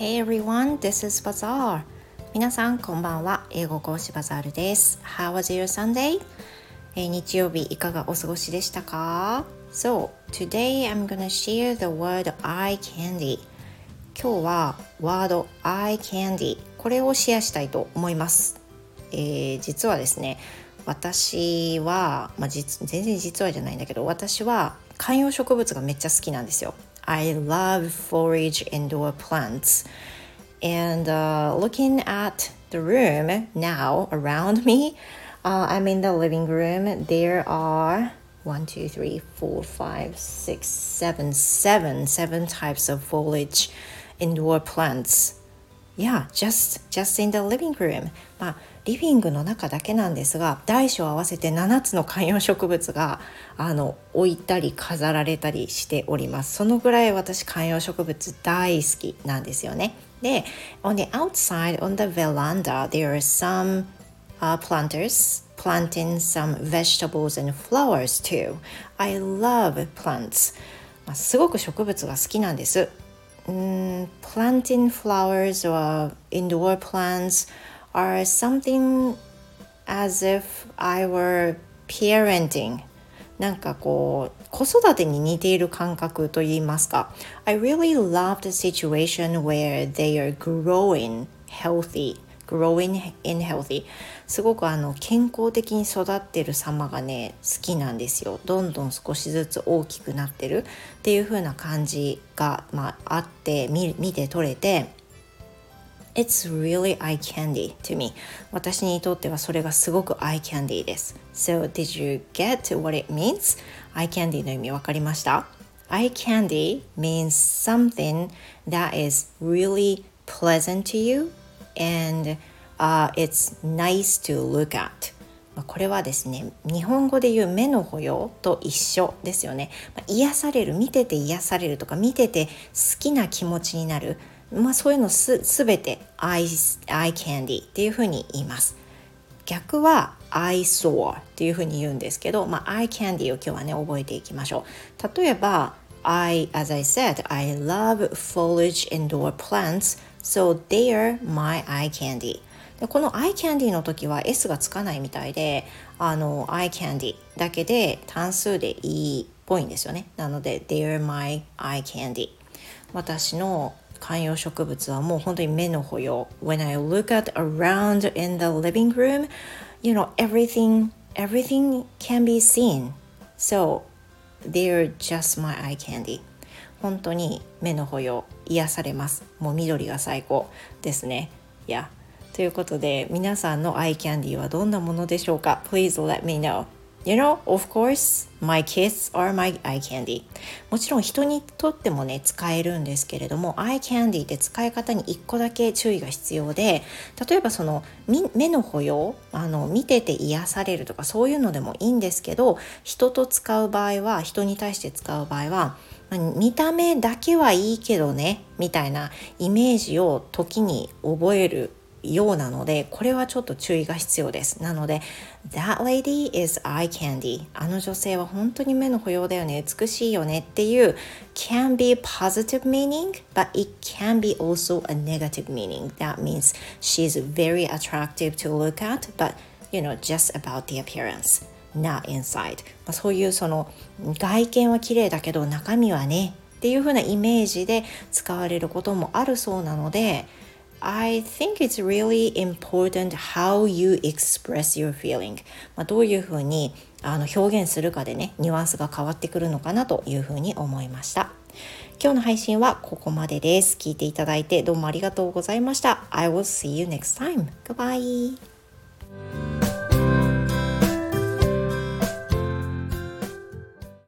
Hey everyone, this is Bazaar. 皆さんこんばんは。英語講師バザールです。How was your Sunday? えー、日曜日いかがお過ごしでしたか？So, today I'm gonna share the word eye candy. 今日はワード eye candy これをシェアしたいと思います。えー、実はですね、私は、まあ、実全然実はじゃないんだけど私は観葉植物がめっちゃ好きなんですよ。I love forage indoor plants. And uh, looking at the room now around me, uh, I'm in the living room. There are one, two, three, four, five, six, seven, seven, seven types of foliage indoor plants. Yeah, just just in the living room. まあリビングの中だけなんですが大小合わせて7つの観葉植物があの置いたり飾られたりしておりますそのぐらい私観葉植物大好きなんですよねで on the outside on the veranda there are some、uh, planters planting some vegetables and flowers too I love plants まあすごく植物が好きなんです Mm, planting flowers or indoor plants are something as if I were parenting なんかこう子育てに似ている感覚といいますか I really love the situation where they are growing healthy Growing in healthy すごくあの健康的に育ってる様がね好きなんですよどんどん少しずつ大きくなってるっていう風な感じが、まあ、あって見て取れて It's really eye candy to me 私にとってはそれがすごく eye candy です So did you get what it means? eye candy の意味わかりました Eye candy means something that is really pleasant to you and、uh, it's nice to look at これはですね日本語で言う目の保養と一緒ですよね癒される見てて癒されるとか見てて好きな気持ちになるまあ、そういうのすべて eye, eye candy っていうふうに言います。逆は eye sore っていうふうに言うんですけど、まあ、eye candy を今日はね覚えていきましょう。例えば I, as I said, I love foliage indoor plants, so they're my eye candy. でこの eye candy の時は S がつかないみたいで、あの eye candy だけで単数でいいっぽいんですよね。なので、they're my eye candy. 私の観葉植物はもう本当に目の保養 When I look at around in the living room you know everything everything can be seen so they're just my eye candy 本当に目の保養癒されます。もう緑が最高ですね。いや。ということで皆さんのアイキャンディーはどんなものでしょうか？Please let me know You know, of course, my kids are my eye candy. もちろん人にとってもね、使えるんですけれども、eye candy って使い方に1個だけ注意が必要で、例えばその目の保養、あの見てて癒されるとかそういうのでもいいんですけど、人と使う場合は、人に対して使う場合は、見た目だけはいいけどね、みたいなイメージを時に覚えるようなのでこれはちょっと注意が必要ですなので That lady is eye candy あの女性は本当に目の保養だよね美しいよねっていう can be positive meaning but it can be also a negative meaning that means she's very attractive to look at but you know just about the appearance not inside まあそういうその外見は綺麗だけど中身はねっていう風なイメージで使われることもあるそうなので I think it's really important how you express your feeling、まあ、どういうふうにあの表現するかでねニュアンスが変わってくるのかなというふうに思いました。今日の配信はここまでです。聞いていただいてどうもありがとうございました。I will see you next time. Goodbye.